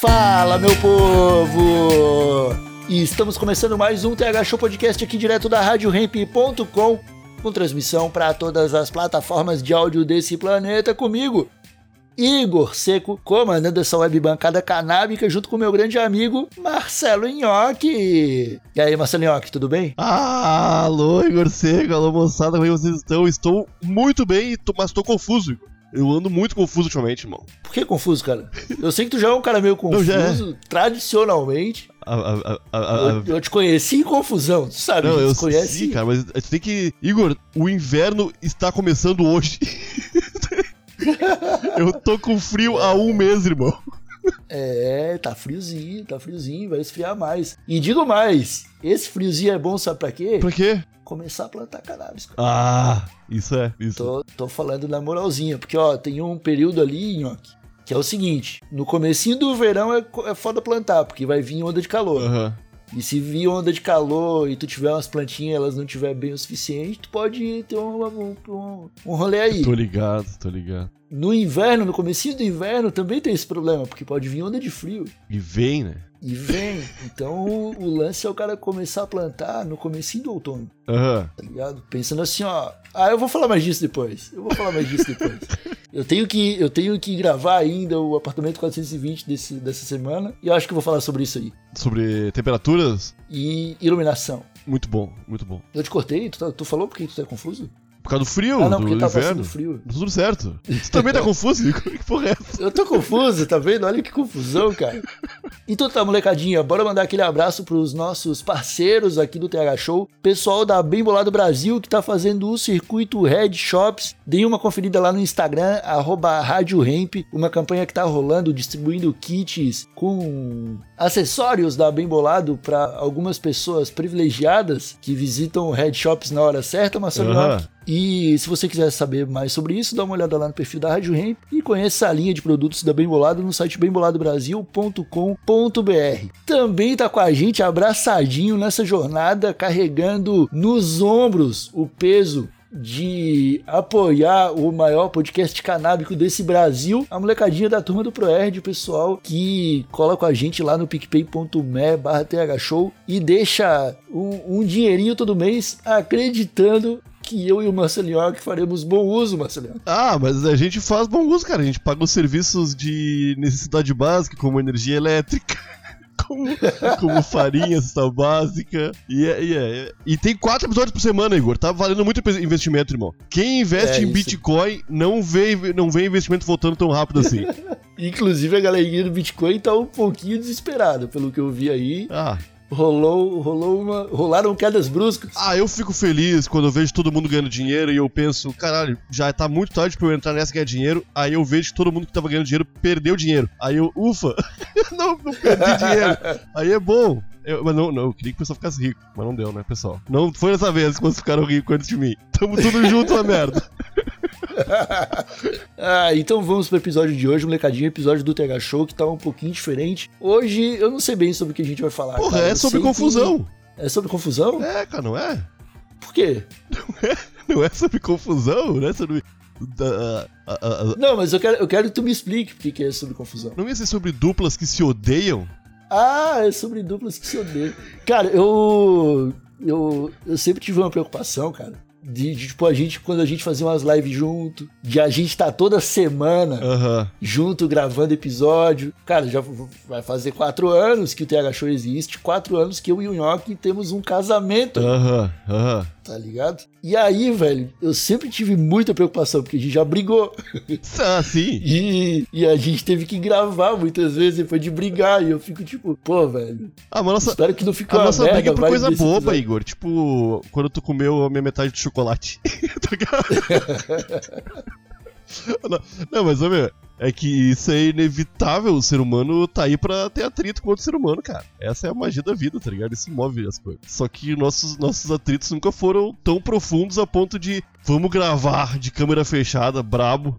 Fala, meu povo! E estamos começando mais um TH Show Podcast aqui direto da RadioRamp.com com transmissão para todas as plataformas de áudio desse planeta comigo, Igor Seco, comandando essa web bancada canábica junto com meu grande amigo Marcelo Nhoque. E aí, Marcelo Nhoque, tudo bem? Ah, alô, Igor Seco, alô, moçada, como é que vocês estão? Estou muito bem, mas tô confuso. Eu ando muito confuso ultimamente, irmão. Por que confuso, cara? Eu sei que tu já é um cara meio é. confuso, tradicionalmente. A- a- a- Eu, eu te conheci em confusão, tu sabe? Não, eu se conhece. sim, cara, mas tu tem que. Igor, o inverno está começando hoje. eu tô com frio há um mês, irmão. É, tá friozinho, tá friozinho, vai esfriar mais. E digo mais, esse friozinho é bom, sabe pra quê? Pra quê? Começar a plantar cannabis. cara. Ah, isso é, isso. Tô, tô falando na moralzinha, porque ó, tem um período ali, Nhoque, que é o seguinte, no comecinho do verão é, é foda plantar, porque vai vir onda de calor. Aham. E se vir onda de calor e tu tiver umas plantinhas elas não tiver bem o suficiente, tu pode ter um, um, um, um rolê aí. Tô ligado, tô ligado. No inverno, no comecinho do inverno, também tem esse problema, porque pode vir onda de frio. E vem, né? E vem. Então o, lance é o cara começar a plantar no comecinho do outono, Aham. tá ligado? Pensando assim, ó. Ah, eu vou falar mais disso depois. Eu vou falar mais disso depois. Eu tenho que, eu tenho que gravar ainda o apartamento 420 desse, dessa semana. E eu acho que eu vou falar sobre isso aí. Sobre temperaturas, E iluminação. muito bom, muito bom. Eu te cortei? Tu, tá- tu falou porque tu tá confuso? Por causa do frio, ah, não, do porque tá inverno. frio. Tá tudo certo. Você também tá confuso, Igor? Que porra é essa? Eu tô confuso, tá vendo? Olha que confusão, cara. Então tá, molecadinha, bora mandar aquele abraço pros nossos parceiros aqui do TH Show. Pessoal da Bem Bolado Brasil que tá fazendo o circuito Red Shops. Deem uma conferida lá no Instagram, arroba Rádio Hemp, uma campanha que tá rolando, distribuindo kits com acessórios da Bem Bolado para algumas pessoas privilegiadas que visitam o Red Shops na hora certa, Aham. Nhoque. E se você quiser saber mais sobre isso, dá uma olhada lá no perfil da Rádio Hemp e conheça a linha de produtos da Bem Bolado no site bemboladobrasil.com.br. Também tá com a gente abraçadinho nessa jornada, carregando nos ombros o peso de apoiar o maior podcast canábico desse Brasil, a molecadinha da turma do Proerd, o pessoal que cola com a gente lá no picpay.me barra thshow e deixa um, um dinheirinho todo mês acreditando que eu e o Marcelinho que faremos bom uso, Marcelinho. Ah, mas a gente faz bom uso, cara. A gente paga os serviços de necessidade básica, como energia elétrica, como, como farinha, cesta básica. E, é- e, é- e tem quatro episódios por semana, Igor. Tá valendo muito investimento, irmão. Quem investe É em isso. Bitcoin não vê, não vê investimento voltando tão rápido assim. Inclusive a galerinha do Bitcoin tá um pouquinho desesperada, pelo que eu vi aí. ah. Rolou, rolou uma, rolaram quedas bruscas. ah, eu fico feliz quando eu vejo todo mundo ganhando dinheiro e eu penso, caralho, já tá muito tarde pra eu entrar nessa e ganhar dinheiro. Aí eu vejo que todo mundo que tava ganhando dinheiro perdeu dinheiro. Aí eu, ufa, não, não perdi dinheiro. Aí é bom. Eu- mas não, não, eu queria que o pessoal ficasse rico, mas não deu, né, pessoal? Não foi dessa vez que vocês ficaram ricos antes de mim. Tamo tudo junto na merda. Ah, então vamos pro episódio de hoje, molecadinho, episódio do TH Show, que tá um pouquinho diferente. Hoje eu não sei bem sobre o que a gente vai falar. Porra, cara. é sobre sei que- confusão. É sobre confusão? É, cara, não é? Por quê? Não é sobre confusão, não é sobre. da- a- a- a- Não, mas eu quero, eu quero que tu me explique por que que é sobre confusão. não ia ser sobre duplas que se odeiam? Ah, é sobre duplas que se odeiam. Cara, eu, eu. Eu sempre tive uma preocupação, cara. De, de, tipo, a gente, quando a gente fazia umas lives junto, de a gente estar toda semana Aham. junto gravando episódio. Cara, já vai fazer quatro anos que o TH Show existe, quatro anos que eu e o Nhoque temos um casamento, Aham, aham. tá ligado? E aí, velho, eu sempre tive muita preocupação, porque a gente já brigou. Ah, sim. E, e a gente teve que gravar muitas vezes depois de brigar. E eu fico tipo, pô, velho, Ah, mas nossa, espero que não fique a nossa merda. briga é por coisa boba, episódio. Igor. Tipo, quando tu comeu a minha metade do chocolate. Tá ligado? Não, mas, meu, é que isso é inevitável. O ser humano tá aí pra ter atrito com outro ser humano, cara. Essa é a magia da vida, tá ligado? Isso move as coisas. Só que nossos, nossos atritos nunca foram tão profundos a ponto de vamos gravar de câmera fechada, brabo,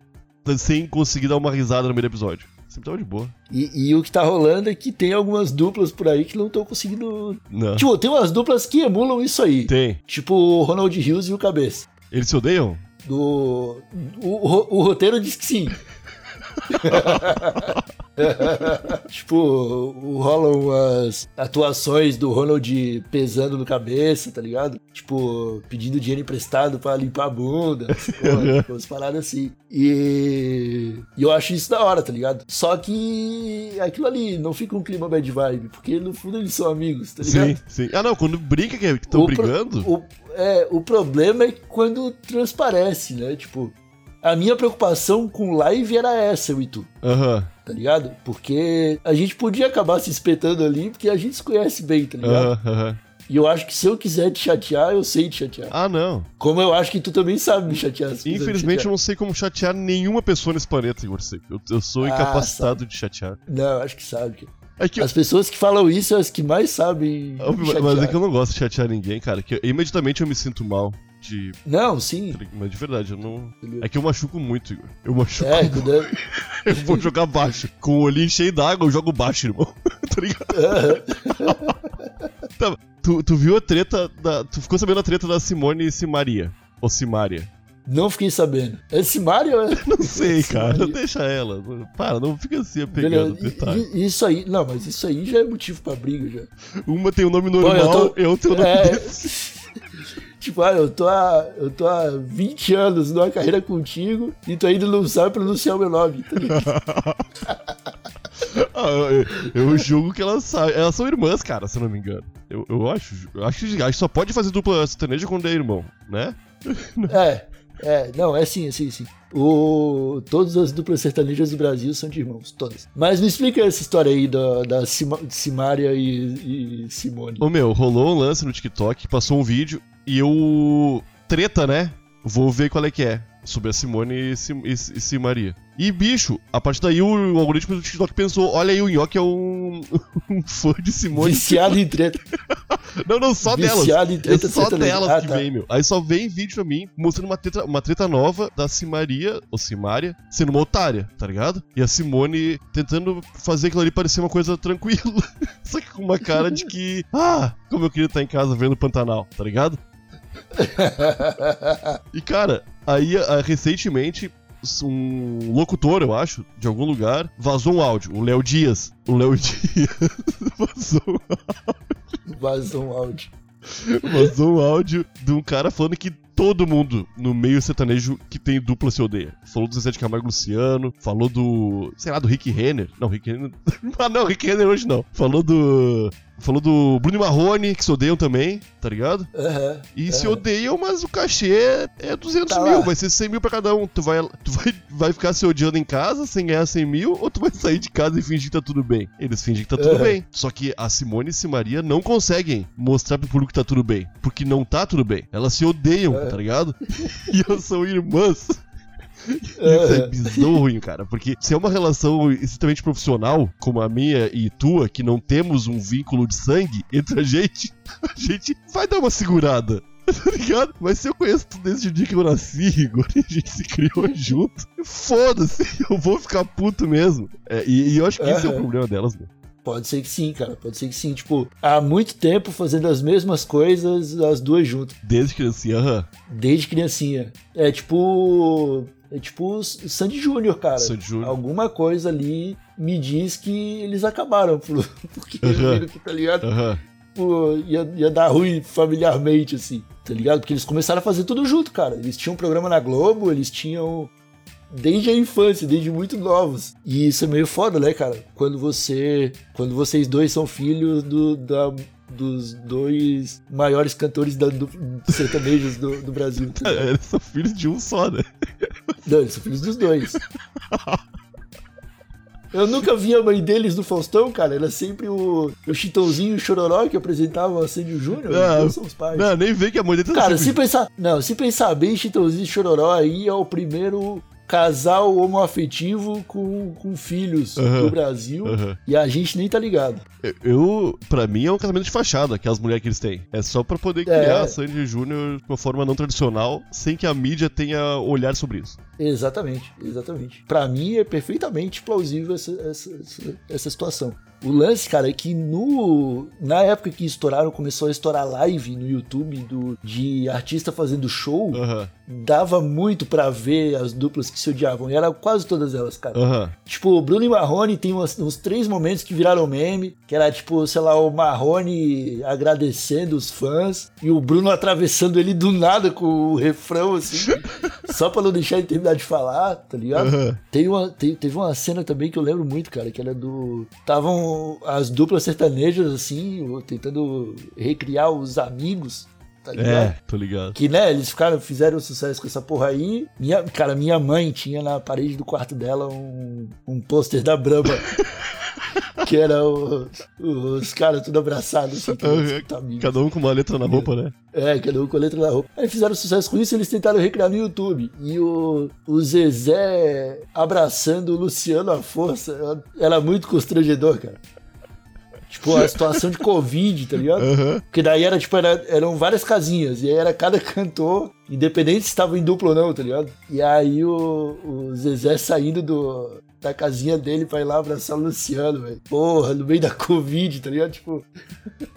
sem conseguir dar uma risada no meio do episódio. Sempre tava de boa. E, e o que tá rolando é que tem algumas duplas por aí que não estão conseguindo. Não. Tipo, tem umas duplas que emulam isso aí. Tem. Tipo o Ronald Hughes e o Cabeça. Eles se odeiam? Do. O, o, o roteiro diz que sim. tipo, rolam as atuações do Ronald pesando no cabeça, tá ligado? Tipo, pedindo dinheiro emprestado pra limpar a bunda, porra, umas paradas assim. E, e eu acho isso da hora, tá ligado? Só que aquilo ali não fica um clima bad vibe, porque no fundo eles são amigos, tá ligado? Sim, sim. Ah, não, quando brinca que estão O pro- brigando. O, é, o problema é quando transparece, né? Tipo, a minha preocupação com live era essa, eu e tu, Aham, tá ligado? Porque a gente podia acabar se espetando ali, porque a gente se conhece bem, tá ligado? aham. E eu acho que se eu quiser te chatear, eu sei te chatear. Ah, não. Como eu acho que tu também sabe me chatear. Infelizmente eu chatear. não sei como chatear nenhuma pessoa nesse planeta, Igor Seco. Eu, eu sou Ah, incapacitado de chatear. Não, eu acho que sabe. É que eu- As pessoas que falam isso são as que mais sabem. chatear. mas é que eu não gosto de chatear ninguém, cara. Que eu- imediatamente eu me sinto mal. De. Não, sim. Mas de verdade, eu não. É que eu machuco muito, Igor. Eu machuco. É, quando eu- Eu vou jogar baixo. Com o olhinho cheio d'água, eu jogo baixo, irmão. tá ligado? Tá, tu, tu viu a treta da. Tu ficou sabendo a treta da Simone e Simaria. Ou Simária. não fiquei sabendo. Esse Mario é. Não sei, cara. Simaria. Deixa ela. Para, não fica assim apegando Beleza, detalhe. Isso aí, não, mas isso aí já é motivo pra briga já. Uma tem o nome Pô, normal e a outra tem o nome é, desse. Tipo, ah, eu tô, há, eu tô há 20 anos numa carreira contigo e tu ainda não sabe pronunciar o meu nome. tá? Ah, eu, eu julgo que elas. Elas são irmãs, cara, se eu não me engano. Eu, eu acho. Eu acho que, acho só pode fazer dupla sertaneja quando é irmão, né? é, é, não, é sim, é sim, sim. O, todas as duplas sertanejas do Brasil são de irmãos, todas. Mas me explica essa história aí da, da Sima- Simária e, e Simone. Ô meu, rolou um lance no TikTok, passou um vídeo e eu. Treta, né? Vou ver qual é que é. Sobre a Simone e, Sim, e, e Simaria. E, bicho, a partir daí o, algoritmo do TikTok pensou: olha aí, o Nhoque é um, um fã de Simone. Viciado em treta. Não, não, só delas. Viciado em É treta só sertaneja. delas Ah, que tá. vem, meu. Aí só vem vídeo pra mim mostrando uma treta, uma treta nova da Simaria, ou Simária, sendo uma otária, tá ligado? E a Simone tentando fazer aquilo ali parecer uma coisa tranquila. Só que com uma cara de que, ah, como eu queria estar em casa vendo Pantanal, tá ligado? E cara, aí ah, recentemente um locutor, eu acho, de algum lugar, vazou um áudio. O Léo Dias. O Léo Dias vazou Vazou um áudio. Vazou um áudio de um cara falando que todo mundo no meio sertanejo que tem dupla se odeia. Falou do Zezé de Camargo Luciano, falou do. sei lá, do Rick Renner. Não, Rick Renner. ah, não, Rick Renner hoje não. Falou do. Falou do Bruno e Marrone, que se odeiam também, tá ligado? Aham. E se odeiam, mas o cachê é 200 Tá mil, lá. vai ser 100 mil pra cada um. Tu, vai, tu vai, vai ficar se odiando em casa sem ganhar 100 mil, ou tu vai sair de casa e fingir que tá tudo bem? Eles fingem que tá tudo Aham. bem. Só que a Simone e Simaria não conseguem mostrar pro público que tá tudo bem. Porque não tá tudo bem. Elas se odeiam, É. tá ligado? e elas são irmãs. Isso é bizarro, cara, porque se é uma relação extremamente profissional, como a minha e tua, que não temos um vínculo de sangue entre a gente, a gente vai dar uma segurada. Tá ligado? Mas se eu conheço tu desde o dia que eu nasci, Igor, e a gente se criou junto, foda-se, eu vou ficar puto mesmo. É, e, e eu acho que esse é o problema delas, né? Pode ser que sim, cara. Pode ser que sim. Tipo, há muito tempo fazendo as mesmas coisas, as duas juntas. Desde criancinha, aham. Desde criancinha. É tipo. É tipo Sandy Júnior, cara. Sandy Júnior. Alguma coisa ali me diz que eles acabaram. Por, porque Aham. viram que, tá ligado? Aham. Pô, ia, ia dar ruim familiarmente, assim. Tá ligado? Porque eles começaram a fazer tudo junto, cara. Eles tinham um programa na Globo, eles tinham. Desde a infância, desde muito novos. E isso é meio foda, né, cara? Quando você. Quando vocês dois são filhos do, da, dos dois maiores cantores da, do, sertanejos do, do Brasil. tá? Eles são filhos de um só, né? Não, eles são filhos dos dois. Eu nunca vi a mãe deles no Faustão, cara. Era sempre o, o Chitãozinho e o Chororó que apresentavam a Sênio Júnior. Então são os pais. Não, nem vê que a mãe dele tá Cara, sempre- se pensar, não, se pensar bem, Chitãozinho e Chororó aí é o primeiro casal homoafetivo com, com filhos Aham. do Brasil Aham. e a gente nem tá ligado. Eu- Eu, pra mim, é um casamento de fachada, aquelas mulheres que eles têm. É só pra poder É. criar a Sandy Júnior de uma forma não tradicional, sem que a mídia tenha olhar sobre isso. Exatamente, exatamente. Pra mim é perfeitamente plausível essa, essa, essa, essa situação. O lance, cara, é que no na época que estouraram, começou a estourar live no YouTube do, de artista fazendo show, Aham, dava muito pra ver as duplas que se odiavam. E era quase todas elas, cara. aham. Tipo, o Bruno e Marrone tem umas- uns três momentos que viraram meme, que era tipo, sei lá, o Marrone agradecendo os fãs e o Bruno atravessando ele do nada com o refrão, assim, só pra não deixar ele terminar de falar, tá ligado? Aham. Tem uma, teve uma cena também que eu lembro muito, cara, que era do. Estavam as duplas sertanejas, assim, tentando recriar os amigos, tá ligado? É, tô ligado. Que, né, eles ficaram, fizeram sucesso com essa porra aí. Minha, cara, minha mãe tinha na parede do quarto dela um, um pôster da Brahma. que era o- os caras tudo abraçados, assim, amigos. Cada um com uma letra na roupa, né? É, cada um com a letra da roupa. Aí fizeram sucesso com isso e eles tentaram recriar no YouTube. E o, o Zezé abraçando o Luciano à força era muito constrangedor, cara. Tipo, a situação de Covid, tá ligado? Aham. Porque daí era, tipo, era- eram várias casinhas. E aí era cada cantor, independente se estava em duplo ou não, tá ligado? E aí o, o Zezé saindo do, da casinha dele pra ir lá abraçar o Luciano, velho. Porra, no meio da Covid, tá ligado? Tipo.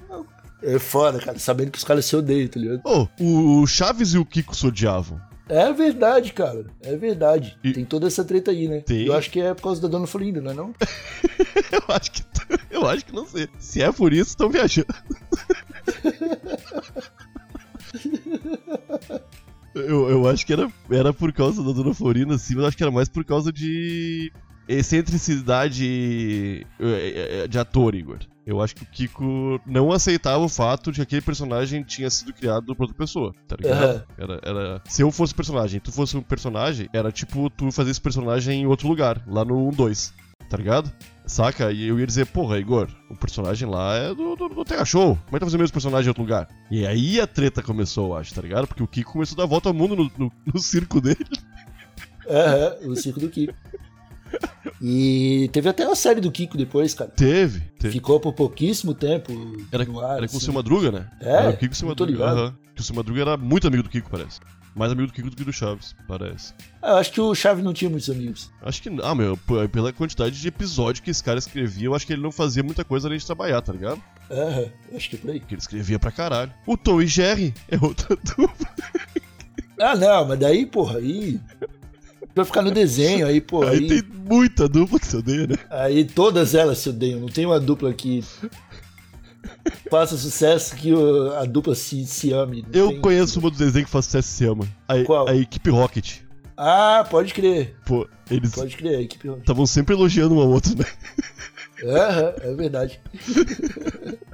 É foda, cara, sabendo que os caras se odeiam, tá ligado? Oh, o Chaves e o Kiko se odiavam. É verdade, cara. É verdade. E- Tem toda essa treta aí, né? Tem. Eu acho que é por causa da Dona Florinda, não é não? Eu acho que. Eu acho que não sei. Se é por isso, estão viajando. Eu, eu acho que era, era por causa da Dona Florinda, sim, mas acho que era mais por causa de excentricidade eh, eh, de ator, Igor. Eu acho que o Kiko não aceitava o fato de que aquele personagem tinha sido criado por outra pessoa, tá ligado? Aham. Era, era... Se eu fosse personagem e tu fosse um personagem, era tipo tu fazer esse personagem em outro lugar, lá no 1-2, tá ligado? Saca? E eu ia dizer, porra, Igor, o personagem lá é do, do, do Terra Show. Como é que tá fazendo o mesmo personagem em outro lugar? E aí a treta começou, eu acho, tá ligado? Porque o Kiko começou a dar volta ao mundo no, no, no circo dele. É, é, o circo do Kiko. E teve até uma série do Kiko depois, cara. Teve. teve. Ficou por pouquíssimo tempo Era, no ar. era com o assim. seu Madruga, né? É? Era o Kiko e o seu não Madruga. aham. Que o seu Madruga era muito amigo do Kiko, parece. Mais amigo do Kiko do que do Chaves, parece. Ah, eu acho que o Chaves não tinha muitos amigos. Acho que. Ah, meu, pela quantidade de episódio que esse cara escrevia, eu acho que ele não fazia muita coisa além de trabalhar, tá ligado? É, acho que é por aí. Porque ele escrevia pra caralho. O Tom e Jerry é outra dupla. Ah, não, mas daí, porra, aí. Vai ficar no desenho, aí, pô, Aí aí, tem muita dupla que se odeia, né? aí todas elas se odeiam. Não tem uma dupla que faça sucesso que a dupla se, se ame. Eu tem- conheço uma dos desenhos que faz sucesso e se ama. A, Qual? a equipe Rocket. Ah, pode crer. Pô, eles Pode crer, a equipe. estavam sempre elogiando um ao outro, né? É, é verdade.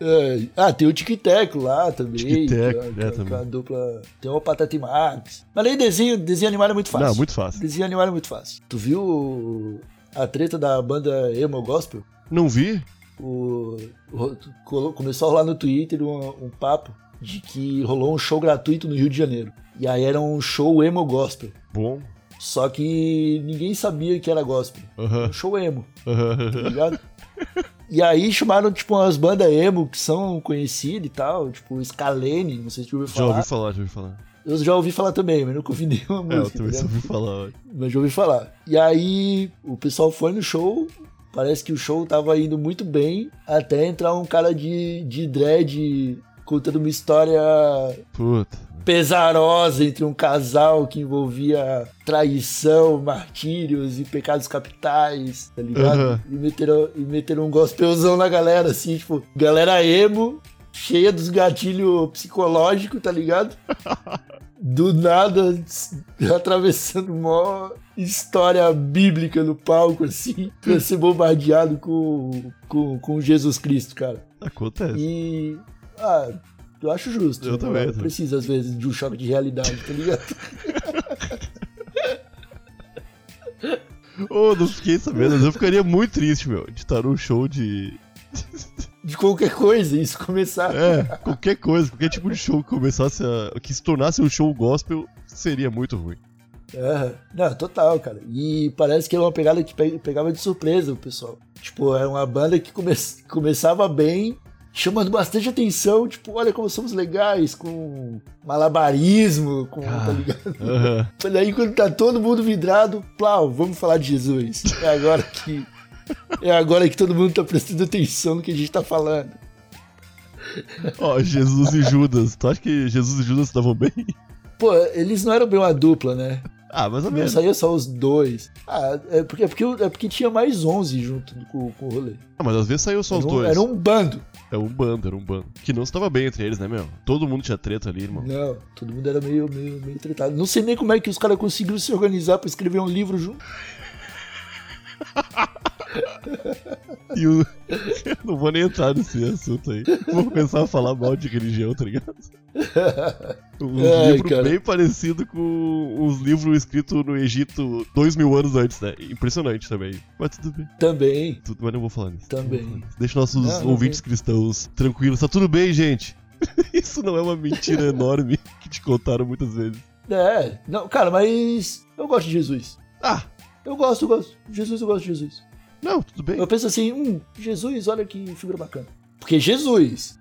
É, ah, tem o Tic-Teco lá também. Tic-Tac, que é, que que também. a dupla. Tem o Patata e Max. Mas aí desenho, desenho animado é muito fácil. Não, muito fácil. Desenho animado é muito fácil. Tu viu a treta da banda Emo Gospel? Não vi? O, o- começou a rolar no Twitter um, um papo de que rolou um show gratuito no Rio de Janeiro. E aí era um show Emo Gospel. Bom. Só que ninguém sabia que era gospel. Um show emo, tá ligado? E aí chamaram, tipo, umas bandas emo que são conhecidas e tal, tipo Scalene, não sei se tu ouviu Já falar. ouvi falar, já ouvi falar. Eu já ouvi falar também, mas nunca ouvi nenhuma É, eu música. também tá só ligado? ouvi falar. Mas já ouvi falar. E aí o pessoal foi no show, parece que o show tava indo muito bem, até entrar um cara de, de dread contando uma história Puta. pesarosa entre um casal que envolvia traição, martírios e pecados capitais, tá ligado? Aham. E, meteram, e meteram um gospelzão na galera, assim, tipo, galera emo, cheia dos gatilhos psicológicos, tá ligado? Do nada, atravessando uma história bíblica no palco, assim, pra ser bombardeado com, com, com Jesus Cristo, cara. Acontece. E. Ah, eu acho justo. Eu né? também, também. Precisa, às vezes, de um choque de realidade, tá ligado? Ô, não fiquei sabendo, mas eu ficaria muito triste, meu, de estar num show de. De qualquer coisa, isso começar. É, qualquer coisa, qualquer tipo de show que começasse a. que se tornasse um show gospel seria muito ruim. É, não, total, cara. E parece que é uma pegada que pe- pegava de surpresa o pessoal. Tipo, é uma banda que come- começava bem, chamando bastante atenção. Tipo, olha como somos legais, com malabarismo, com. Tá ligado? Aham. Daí quando tá todo mundo vidrado, plau, vamos falar de Jesus. É agora que. É agora que todo mundo tá prestando atenção no que a gente tá falando. Ó, Jesus e Judas. Tu acha que Jesus e Judas estavam bem? Pô, eles não eram bem uma dupla, né? Ah, mais ou Não menos. saía só os dois. Ah, é porque, é porque, é porque tinha mais 11 junto com, com o rolê. Ah, mas às vezes saiu só os Era um, dois. era um bando. É um bando, era um bando. Que não estava bem entre eles, né, meu? Todo mundo tinha treta ali, irmão. Não, todo mundo era meio, meio, meio tretado. Não sei nem como é que os caras conseguiram se organizar pra escrever um livro junto. E o... Eu não vou nem entrar nesse assunto aí. Vou começar a falar mal de religião, tá ligado? Um Ai, livro cara. bem parecido com os livros escritos no Egito dois mil anos antes, né? Impressionante também. Mas tudo bem. Também. Tudo, mas não vou falar nisso. Também. Falar nisso. Deixa nossos Não, não ouvintes cristãos tranquilos. Tá tudo bem, gente. Isso não é uma mentira enorme que te contaram muitas vezes. É, não, cara, mas eu gosto de Jesus. Ah, Eu gosto, eu gosto. Jesus, eu gosto de Jesus. Não, tudo bem. Eu penso assim, hum, Jesus, olha que figura bacana. Porque Jesus.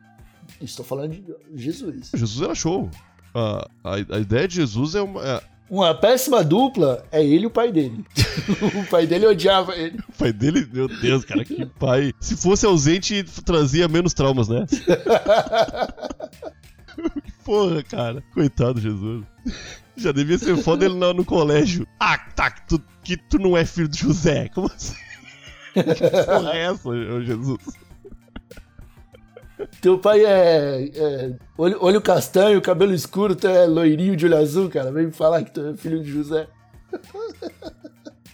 Estou falando de Jesus. Jesus era show. A, a, a ideia de Jesus é uma. é- Uma péssima dupla é ele e o pai dele. o pai dele odiava ele. o pai dele, meu Deus, cara, que pai. Se fosse ausente, trazia menos traumas, né? Porra, cara. Coitado Jesus. Já devia ser foda ele no, no colégio. Ah, tá, que tu, que tu não é filho de José. Como assim? Porra é essa, ô Jesus? Teu pai é, é olho, olho castanho, cabelo escuro, tu é loirinho de olho azul, cara. Vem me falar que tu é filho de José.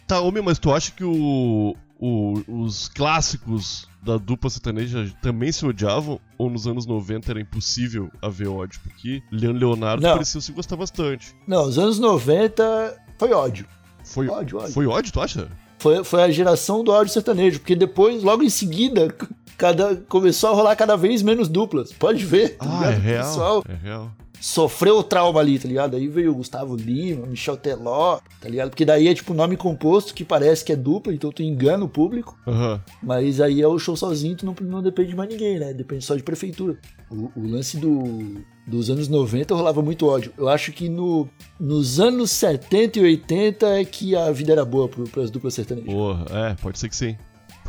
Tá, homem, mas tu acha que o, o- os clássicos da dupla sertaneja também se odiavam? Ou nos anos 90 era impossível haver ódio? Porque Leandro Leonardo Não. pareciam se gostar bastante. Não, os anos 90 foi ódio. Foi Ódio, ódio. Foi ódio, tu acha? Foi, foi a geração do ódio sertanejo, porque depois, logo em seguida, cada, começou a rolar cada vez menos duplas. Pode ver, tá Ah, é real. pessoal É real. sofreu o trauma ali, tá ligado? Aí veio o Gustavo Lima, Michel Teló, tá ligado? Porque daí é tipo nome composto que parece que é dupla, então tu engana o público. Aham. Mas aí é o show sozinho, tu não, não depende de mais ninguém, né? Depende só de prefeitura. O, o lance do, dos anos 90 rolava muito ódio. Eu acho que no, nos anos 70 e 80 é que a vida era boa pro, pras duplas sertanejas. Porra, é, pode ser que sim.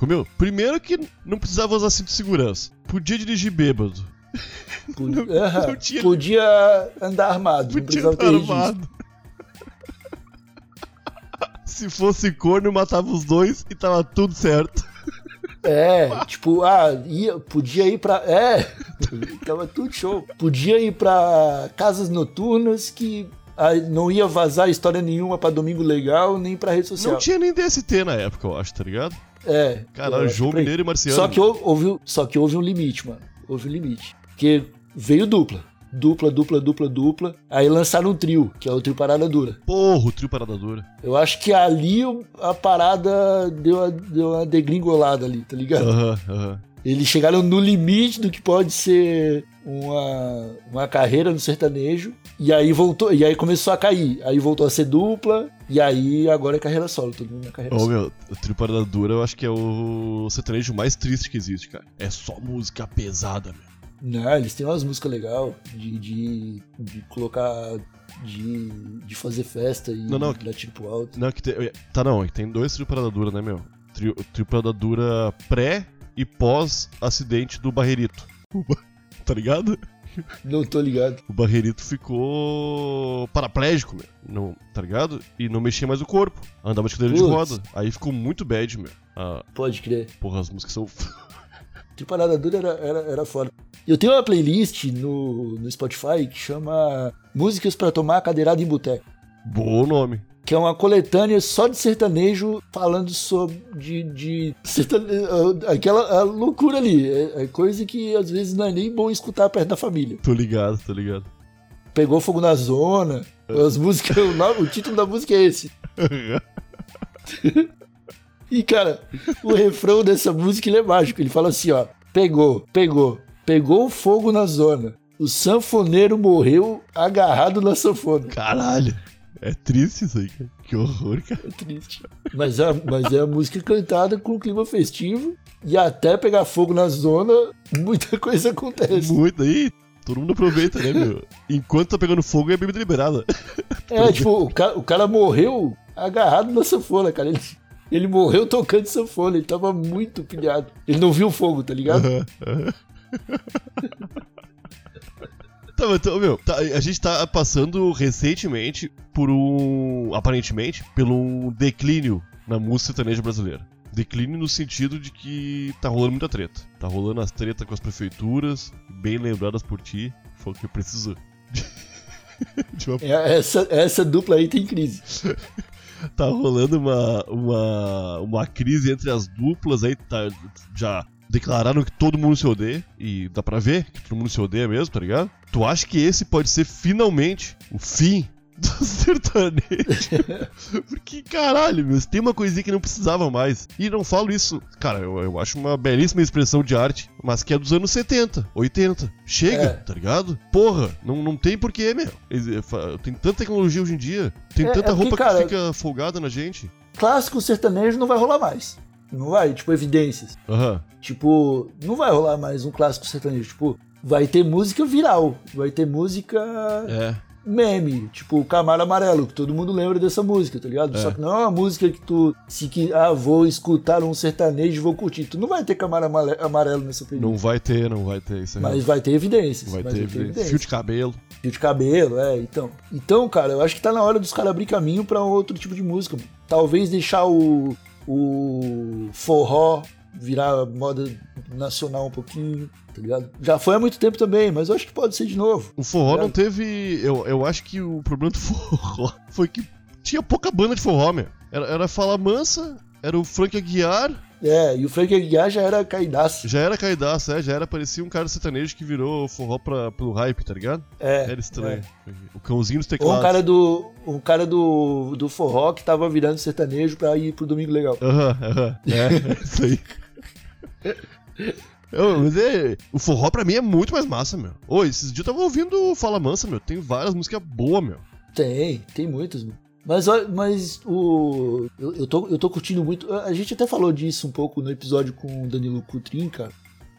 Meu, primeiro que não precisava usar cinto de segurança. Podia dirigir bêbado. Podia, não Aham. tinha- Podia andar armado, não Podia precisava ter registro. armado. Se fosse corno, matava os dois e tava tudo certo. É, tipo, ah, ia, podia ir pra. É, tava tudo show. Podia ir pra casas noturnas que ah, não ia vazar história nenhuma pra Domingo Legal, nem pra rede social. Não tinha nem DST na época, eu acho, tá ligado? É. acho João. Mineiro e Marciano. Só que, hou- houve, só que houve um limite, mano. Houve um limite. Porque veio dupla. Dupla, dupla, dupla, dupla. Aí lançaram um trio, que é o trio Parada Dura. Porra, o trio Parada Dura. Eu acho que ali a parada deu uma, deu uma degringolada ali, tá ligado? Aham, aham. Eles chegaram no limite do que pode ser uma, uma carreira no sertanejo. E aí voltou, e aí começou a cair. Aí voltou a ser dupla. E aí agora é carreira solo, todo mundo na carreira Ô, solo. meu, o trio Parada Dura eu acho que é o sertanejo mais triste que existe, cara. É só música pesada, meu. Não, eles têm umas músicas legais de, de, de colocar. De, de fazer festa e Não, não. dar tiro pro alto. Não, que tem, tá não, é tem dois trio Parada Dura, né, meu? Trio, trio Parada Dura pré e pós acidente do Barreirito. Tá ligado? Não tô ligado. O Barreirito ficou paraplégico, meu. Não, tá ligado? E não mexia mais o corpo. Andava de cadeira de Putz. roda. Aí ficou muito bad, meu. Ah, Pode crer. porra, as músicas são. Triparada Dura era, era, era foda. Eu tenho uma playlist no, no Spotify que chama Músicas pra Tomar Cadeirada em Boteco. Bom nome. Que é uma coletânea só de sertanejo falando sobre. de. de ah, aquela loucura ali. É, é coisa que às vezes não é nem bom escutar perto da família. Tô ligado, tô ligado. Pegou fogo na zona. As músicas. o, nome- o título da música é esse. E, cara, o refrão dessa música é mágico. Ele fala assim, ó. Pegou, pegou. Pegou fogo na zona. O sanfoneiro morreu agarrado na sanfona. Caralho. É triste isso aí, cara. Que horror, cara. É triste. Mas é, mas é a música cantada com clima festivo. E até pegar fogo na zona, muita coisa acontece. Muito aí. Todo mundo aproveita, né, meu? Enquanto tá pegando fogo, é bebida liberada. É, tipo, o cara, o cara morreu agarrado na sanfona, cara. Ele, ele morreu tocando sanfona, ele tava muito pilhado. Ele não viu o fogo, tá ligado? Aham. Tá, mas então, meu, tá, a gente tá passando recentemente por um. aparentemente, pelo um declínio na música sertaneja brasileira. Declínio no sentido de que tá rolando muita treta. Tá rolando as tretas com as prefeituras, bem lembradas por ti. Foi o que eu preciso. uma É, Essa, essa dupla aí tem crise. Tá rolando uma, uma, uma crise entre as duplas aí, tá, já declararam que todo mundo se odeia, e dá pra ver que todo mundo se odeia mesmo, tá ligado? Tu acha que esse pode ser finalmente o fim do sertanejo? Porque, caralho, meu, tem uma coisinha que não precisava mais. E não falo isso, cara, eu, eu acho uma belíssima expressão de arte, mas que é dos anos 70, 80. Chega, É. tá ligado? Porra, não, não tem porquê, meu. Tem tanta tecnologia hoje em dia, tem É, tanta é porque, roupa cara, que fica folgada na gente. Clássico sertanejo não vai rolar mais. Não vai, tipo, evidências. Aham. Tipo, não vai rolar mais um clássico sertanejo. Tipo, vai ter música viral. Vai ter música É. meme. Tipo, o Camaro Amarelo, que todo mundo lembra dessa música, tá ligado? É. Só que não é uma música que tu, se que, ah, vou escutar um sertanejo e vou curtir. Tu não vai ter Camaro Amarelo nessa playlist. Não vai ter, não vai ter isso aí. Mas vai ter evidências. vai mas ter evidência. fio de cabelo. Fio de cabelo, é, então. Então, cara, eu acho que tá na hora dos caras abrir caminho pra outro tipo de música. Talvez deixar o, o forró virar moda nacional um pouquinho, tá ligado? Já foi há muito tempo também, mas eu acho que pode ser de novo. O forró É. não teve. Eu, eu acho que o problema do forró foi que tinha pouca banda de forró, meu. Era, era Fala Mansa, era o Frank Aguiar, É, e o Frank Aguiar já era caidaço. já era Caidaço, é, já era, parecia um cara sertanejo que virou forró pra, pelo hype, tá ligado? É. Era estranho. O cãozinho dos Ou teclados. um cara do. Um cara do, do forró que tava virando sertanejo pra ir pro Domingo Legal. Aham, aham. É, isso aí. Eu, é, o forró pra mim é muito mais massa, meu. Ô, esses dias eu tava ouvindo Fala Mansa, meu. Tem várias músicas boas, meu. Tem, tem muitas, mano. Mas, mas o. Eu, eu, tô, eu tô curtindo muito. A gente até falou disso um pouco no episódio com o Danilo Cutrin, cara.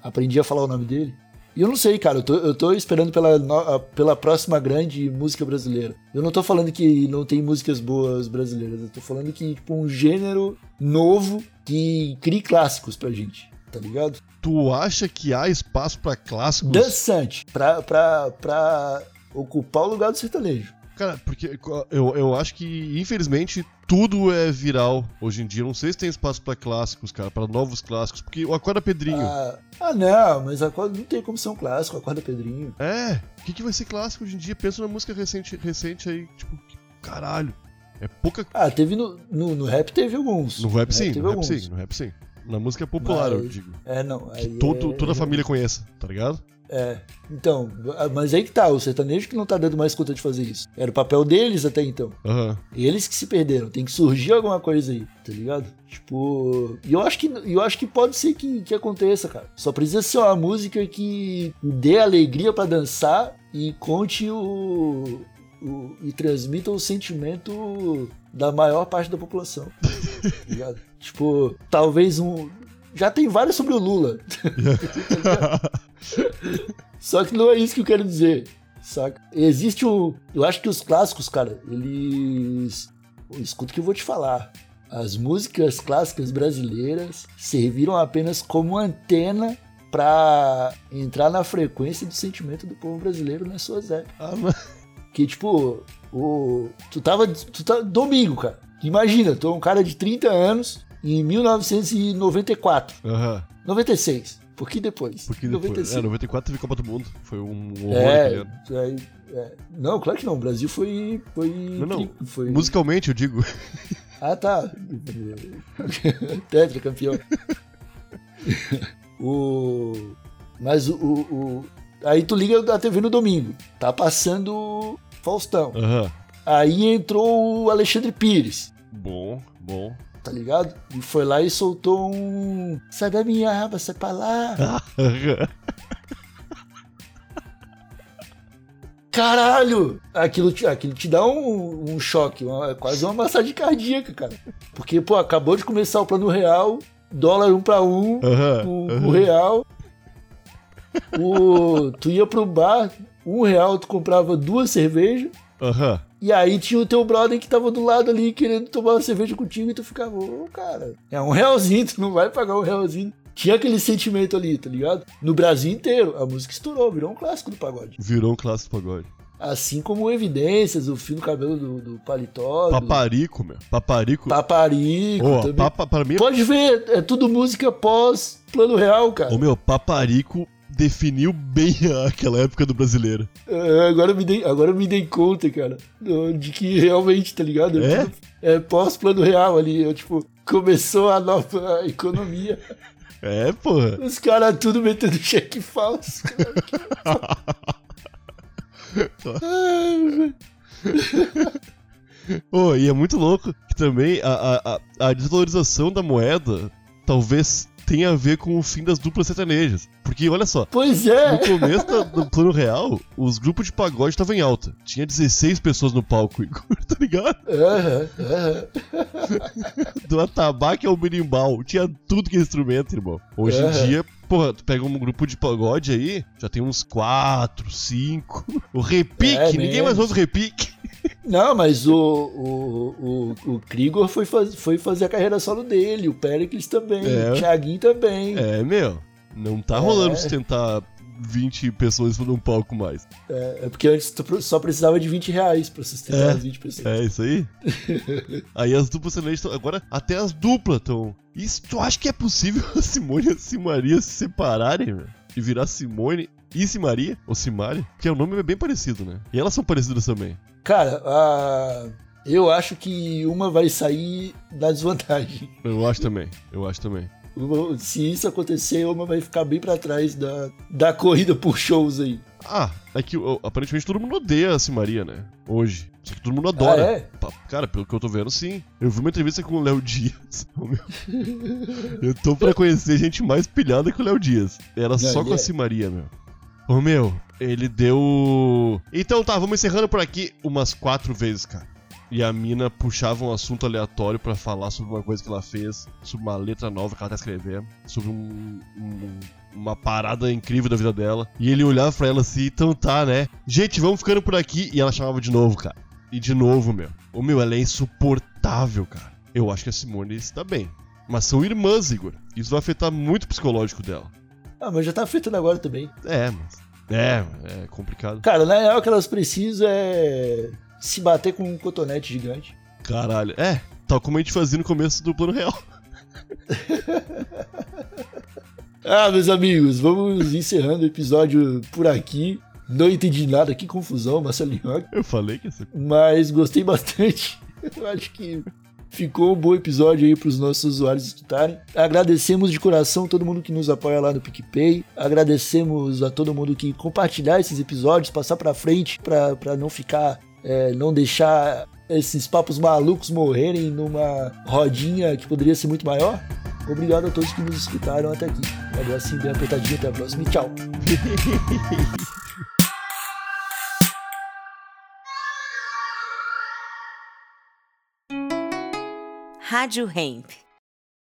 Aprendi a falar o nome dele. E eu não sei, cara, eu tô, eu tô esperando pela, pela próxima grande música brasileira. Eu não tô falando que não tem músicas boas brasileiras, eu tô falando que, tipo, um gênero novo que crie clássicos pra gente, tá ligado? Tu acha que há espaço pra clássicos? Dançante, pra, pra, pra ocupar o lugar do sertanejo. Cara, porque eu, eu acho que, infelizmente, tudo é viral hoje em dia. Não sei se tem espaço pra clássicos, cara, pra novos clássicos. Porque o Acorda Pedrinho. Ah, ah, não, mas a corda não tem como ser um clássico, a corda Pedrinho. É, o que, que vai ser clássico hoje em dia? Pensa na música recente, recente aí, tipo, caralho. É pouca. Ah, teve no, no, no rap teve alguns. No rap sim, teve no rap sim, no rap sim. Na música popular, eu Mas- digo. É, não. Que todo, é- toda a família conheça, tá ligado? É. Então, mas aí que tá, o sertanejo que não tá dando mais conta de fazer isso. Era o papel deles até então. Aham. Eles que se perderam. Tem que surgir alguma coisa aí, tá ligado? Tipo. E eu acho que, eu acho que pode ser que, que aconteça, cara. Só precisa ser uma música que dê alegria pra dançar e conte o. o- e transmita o sentimento da maior parte da população. tá? Tipo, talvez um. Já tem vários sobre o Lula. Só que não é isso que eu quero dizer, saca? Existe o. Eu acho que os clássicos, cara, eles. Escuta o que eu vou te falar. As músicas clássicas brasileiras serviram apenas como antena pra entrar na frequência do sentimento do povo brasileiro nas suas épocas. Ah. Que, tipo, o. Tu tava. Tu tá, domingo, cara. Imagina, tu é um cara de 30 anos em 1994. Aham. 96. Pouquinho depois. Porque depois. 95. É, 94 teve Copa do Mundo. Foi um horror É, é, é. Não, claro que não. O Brasil foi. foi Não, não. foi... Musicalmente, eu digo. Ah, tá. Tetra campeão. o. Mas o, o, o- Aí tu liga a TV no domingo. Tá passando Faustão. Aham. Aí entrou o Alexandre Pires. Bom, bom. Tá ligado? E foi lá e soltou um. Sai da minha aba, sai pra lá. Caralho! Aquilo te, aquilo te dá um, um choque, uma- quase uma massagem cardíaca, cara. Porque, pô, acabou de começar o plano real, dólar um pra um, Aham. o, aham. o real. O, tu ia pro bar, um real tu comprava duas cervejas. Aham. E aí tinha o teu brother que tava do lado ali querendo tomar uma cerveja contigo e tu ficava, ô, cara, é um realzinho, tu não vai pagar um realzinho. Tinha aquele sentimento ali, tá ligado? No Brasil inteiro, a música estourou, virou um clássico do pagode. Virou um clássico do pagode. Assim como Evidências, o fio no cabelo do, do paletó, do Paparico, meu. Paparico. Paparico Ô, também. papa, pra mim, Pode ver, é tudo música pós plano real, cara. Ô meu, Paparico definiu bem aquela época do brasileiro. É, agora, eu me dei, agora eu me dei conta, cara, de que realmente, tá ligado? É? tudo- É pós-plano real ali, eu, tipo, começou a nova economia, É, porra. os caras tudo metendo cheque falso. cara. Ai, velho. Ô, e é muito louco que também a, a- a desvalorização da moeda talvez tenha a ver com o fim das duplas sertanejas. Porque, olha só, pois no é, começo da- do plano real, os grupos de pagode estavam em alta. Tinha 16 pessoas no palco, tá ligado? Aham, aham. Do atabaque ao berimbau. Tinha tudo que é instrumento, irmão. Hoje em Aham. dia, porra, tu pega um grupo de pagode aí, já tem uns 4, 5. O repique, É, ninguém menos. mais ouve repique. Não, mas o, o, o, o Krigor foi, faz, foi fazer a carreira solo dele, o Pericles também, É. o Thiaguinho também. É, meu, não tá É. rolando sustentar 20 pessoas num palco mais. É, é porque antes tu só precisava de 20 reais pra sustentar É. as 20 pessoas. É isso aí? aí as duplas sertanejas estão. Agora, até as duplas estão. Isso, tu acha que é possível a Simone e a Simaria se separarem, velho? E virar Simone e Simaria? Ou Simaria? Porque o nome é bem parecido, né? E elas são parecidas também. Cara, a- eu acho que uma vai sair na desvantagem. Eu acho também. Eu acho também. Se isso acontecer, uma vai ficar bem pra trás da, da corrida por shows aí. Ah, é que aparentemente todo mundo odeia a Simaria, né? Hoje. Só que todo mundo adora. Ah, é? Cara, pelo que eu tô vendo, sim. Eu vi uma entrevista com o Léo Dias. Eu tô pra conhecer gente mais pilhada que o Léo Dias. Era só ele com a é. Simaria, meu. Ô, meu, ele deu. Então tá, vamos encerrando por aqui umas quatro vezes, cara. E a mina puxava um assunto aleatório pra falar sobre uma coisa que ela fez, sobre uma letra nova que ela tá escrevendo, sobre um- um- uma parada incrível da vida dela. E ele olhava pra ela assim, então tá, né? Gente, vamos ficando por aqui. E ela chamava de novo, cara. E de novo, meu. Ô, meu, ela é insuportável, cara. Eu acho que a Simone está bem. Mas são irmãs, Igor. Isso vai afetar muito o psicológico dela. Ah, mas já tá afetando agora também. É, mas. É, é complicado. Cara, na real, o que elas precisam é se bater com um cotonete gigante. Caralho. É, tal como a gente fazia no começo do plano real. Ah, meus amigos, vamos encerrando o episódio por aqui. Não entendi nada, que confusão, Marcelinho. Eu falei que ia ser. Mas gostei bastante. Eu acho que ficou um bom episódio aí para os nossos usuários escutarem. Agradecemos de coração todo mundo que nos apoia lá no PicPay. Agradecemos a todo mundo que compartilhar esses episódios, passar para frente para não ficar, é, não deixar esses papos malucos morrerem numa rodinha que poderia ser muito maior. Obrigado a todos que nos escutaram até aqui. Um abraço bem apertadinho, até a próxima e tchau. Rádio Hemp.